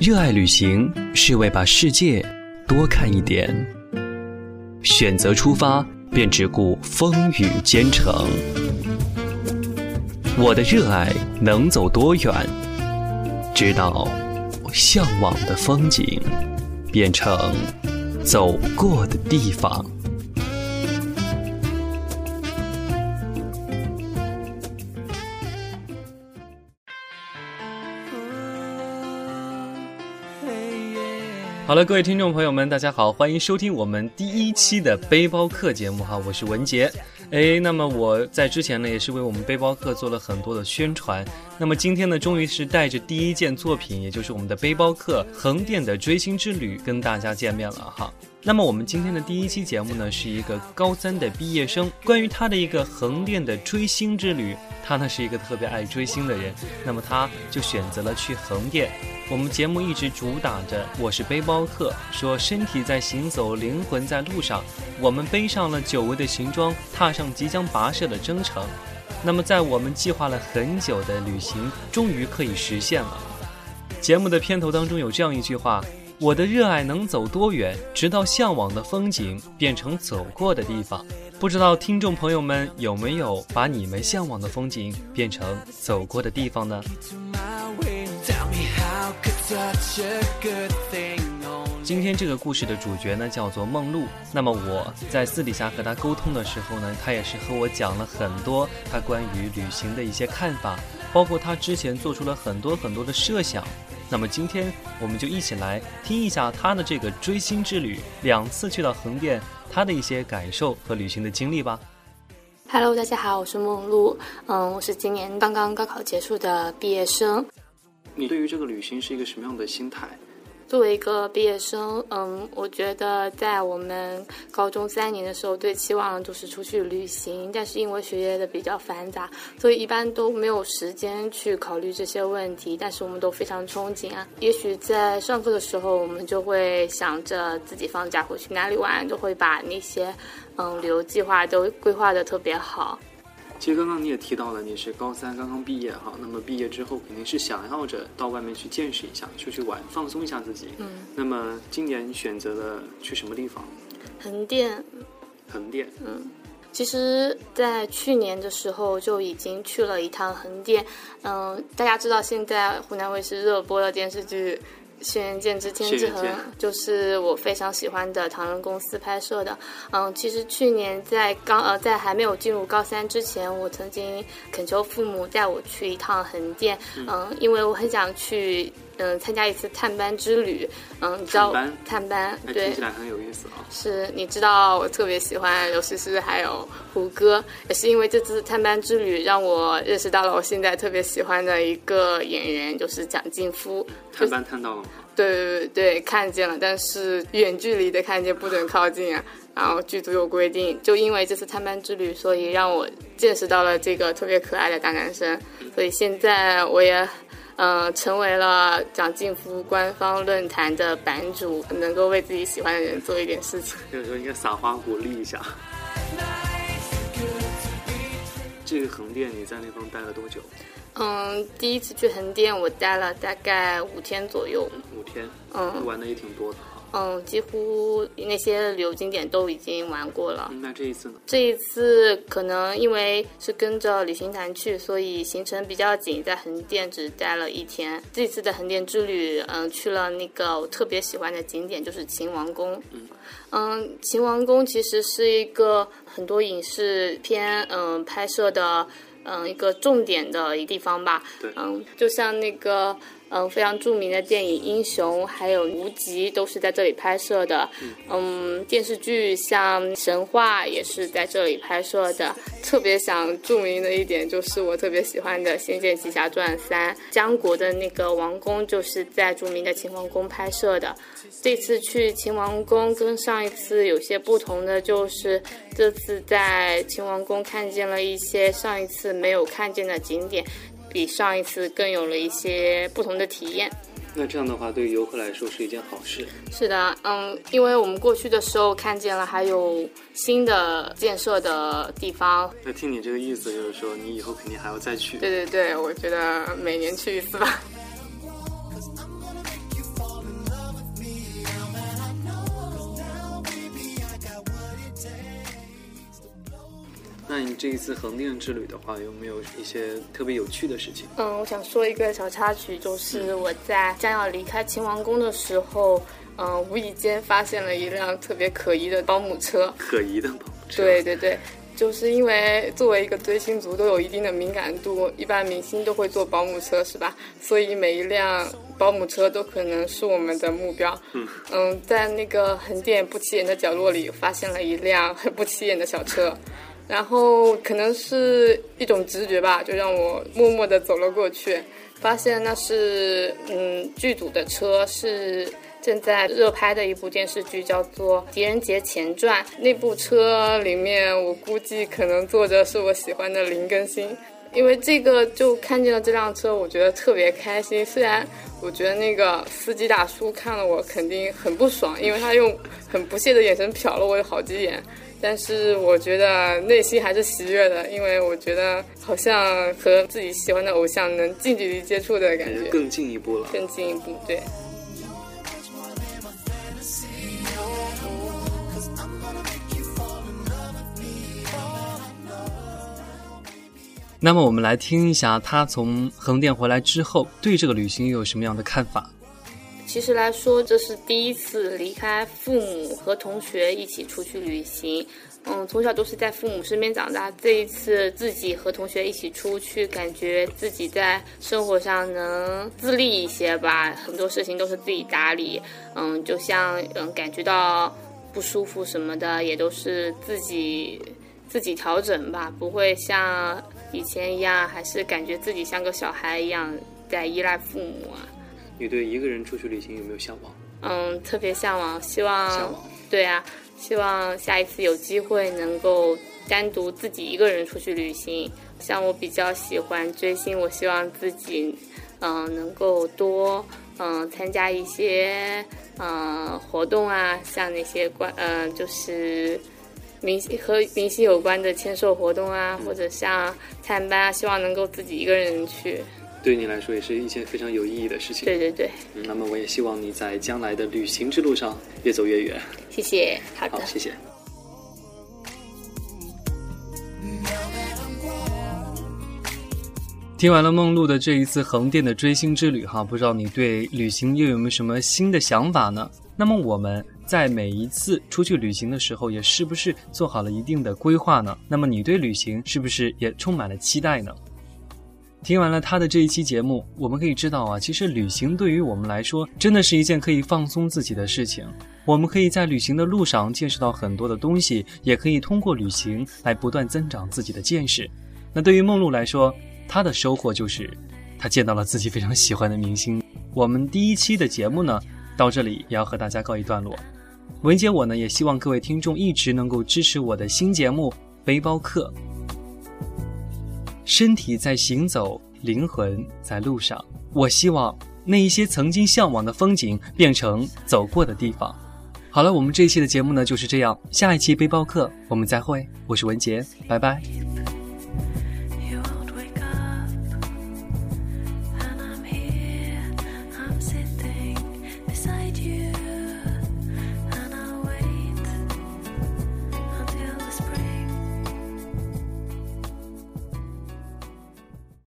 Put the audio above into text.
热爱旅行是为把世界多看一点，选择出发便只顾风雨兼程。我的热爱能走多远？直到向往的风景变成走过的地方。好了，各位听众朋友们，大家好，欢迎收听我们第一期的背包客节目哈，我是文杰。哎，那么我在之前呢，也是为我们背包客做了很多的宣传。那么今天呢，终于是带着第一件作品，也就是我们的背包客横店的追星之旅，跟大家见面了哈。那么我们今天的第一期节目呢，是一个高三的毕业生，关于他的一个横店的追星之旅。他呢是一个特别爱追星的人，那么他就选择了去横店。我们节目一直主打着“我是背包客”，说身体在行走，灵魂在路上。我们背上了久违的行装，踏上即将跋涉的征程。那么，在我们计划了很久的旅行，终于可以实现了。节目的片头当中有这样一句话：“我的热爱能走多远，直到向往的风景变成走过的地方。”不知道听众朋友们有没有把你们向往的风景变成走过的地方呢？今天这个故事的主角呢叫做梦露。那么我在私底下和他沟通的时候呢，他也是和我讲了很多他关于旅行的一些看法，包括他之前做出了很多很多的设想。那么今天我们就一起来听一下他的这个追星之旅，两次去到横店，他的一些感受和旅行的经历吧。Hello，大家好，我是梦露，嗯，我是今年刚刚高考结束的毕业生。你对于这个旅行是一个什么样的心态？作为一个毕业生，嗯，我觉得在我们高中三年的时候，最期望就是出去旅行。但是因为学业的比较繁杂，所以一般都没有时间去考虑这些问题。但是我们都非常憧憬啊！也许在上课的时候，我们就会想着自己放假回去哪里玩，都会把那些嗯旅游计划都规划的特别好。其实刚刚你也提到了，你是高三刚刚毕业哈，那么毕业之后肯定是想要着到外面去见识一下，出去玩，放松一下自己。嗯。那么今年选择了去什么地方？横店。横店。嗯，其实，在去年的时候就已经去了一趟横店。嗯，大家知道现在湖南卫视热播的电视剧。《轩辕剑之天之痕》就是我非常喜欢的唐人公司拍摄的。嗯，其实去年在刚呃在还没有进入高三之前，我曾经恳求父母带我去一趟横店。嗯，因为我很想去嗯参加一次探班之旅。嗯，你知道探班对，听起来很有意思啊。是，你知道我特别喜欢刘诗诗还有胡歌，也是因为这次探班之旅让我认识到了我现在特别喜欢的一个演员，就是蒋劲夫。探班探到了吗？对对对对，看见了，但是远距离的看见，不准靠近啊。然后剧组有规定，就因为这次探班之旅，所以让我见识到了这个特别可爱的大男生。所以现在我也，嗯，成为了蒋劲夫官方论坛的版主，能够为自己喜欢的人做一点事情。有时候应该撒花鼓励一下。这个横店你在那方待了多久？嗯，第一次去横店，我待了大概五天左右。五天，嗯，玩的也挺多的。嗯，几乎那些旅游景点都已经玩过了。那这一次呢？这一次可能因为是跟着旅行团去，所以行程比较紧，在横店只待了一天。这次的横店之旅，嗯，去了那个我特别喜欢的景点，就是秦王宫。嗯，嗯，秦王宫其实是一个很多影视片嗯拍摄的。嗯，一个重点的一个地方吧。对，嗯，就像那个。嗯，非常著名的电影《英雄》还有《无极》都是在这里拍摄的。嗯，电视剧像《神话》也是在这里拍摄的。特别想著名的一点就是我特别喜欢的《仙剑奇侠传三》，江国的那个王宫就是在著名的秦王宫拍摄的。这次去秦王宫跟上一次有些不同的就是，这次在秦王宫看见了一些上一次没有看见的景点。比上一次更有了一些不同的体验。那这样的话，对于游客来说是一件好事。是的，嗯，因为我们过去的时候看见了还有新的建设的地方。那听你这个意思，就是说你以后肯定还要再去。对对对，我觉得每年去一次吧。这一次横店之旅的话，有没有一些特别有趣的事情？嗯，我想说一个小插曲，就是我在将要离开秦王宫的时候，嗯，无意间发现了一辆特别可疑的保姆车。可疑的保姆车。对对对。就是因为作为一个追星族，都有一定的敏感度，一般明星都会坐保姆车，是吧？所以每一辆保姆车都可能是我们的目标。嗯嗯，在那个横店不起眼的角落里，发现了一辆很不起眼的小车，然后可能是一种直觉吧，就让我默默地走了过去，发现那是嗯剧组的车，是。正在热拍的一部电视剧叫做《狄仁杰前传》，那部车里面我估计可能坐着是我喜欢的林更新，因为这个就看见了这辆车，我觉得特别开心。虽然我觉得那个司机大叔看了我肯定很不爽，因为他用很不屑的眼神瞟了我有好几眼，但是我觉得内心还是喜悦的，因为我觉得好像和自己喜欢的偶像能近距离接触的感觉，更进一步了，更进一步，对。那么我们来听一下他从横店回来之后对这个旅行又有什么样的看法。其实来说，这是第一次离开父母和同学一起出去旅行。嗯，从小都是在父母身边长大，这一次自己和同学一起出去，感觉自己在生活上能自立一些吧，很多事情都是自己打理。嗯，就像嗯感觉到不舒服什么的，也都是自己自己调整吧，不会像。以前一样，还是感觉自己像个小孩一样在依赖父母啊。你对一个人出去旅行有没有向往？嗯，特别向往，希望。向往。对啊，希望下一次有机会能够单独自己一个人出去旅行。像我比较喜欢追星，我希望自己嗯能够多嗯参加一些嗯活动啊，像那些关嗯就是。明星和明星有关的签售活动啊，或者像探班啊，希望能够自己一个人去。对你来说也是一件非常有意义的事情。对对对。嗯，那么我也希望你在将来的旅行之路上越走越远。谢谢，好的，谢谢。听完了梦露的这一次横店的追星之旅，哈，不知道你对旅行又有没有什么新的想法呢？那么我们。在每一次出去旅行的时候，也是不是做好了一定的规划呢？那么你对旅行是不是也充满了期待呢？听完了他的这一期节目，我们可以知道啊，其实旅行对于我们来说，真的是一件可以放松自己的事情。我们可以在旅行的路上见识到很多的东西，也可以通过旅行来不断增长自己的见识。那对于梦露来说，她的收获就是她见到了自己非常喜欢的明星。我们第一期的节目呢，到这里也要和大家告一段落。文杰，我呢也希望各位听众一直能够支持我的新节目《背包客》。身体在行走，灵魂在路上。我希望那一些曾经向往的风景变成走过的地方。好了，我们这一期的节目呢就是这样。下一期《背包客》，我们再会。我是文杰，拜拜。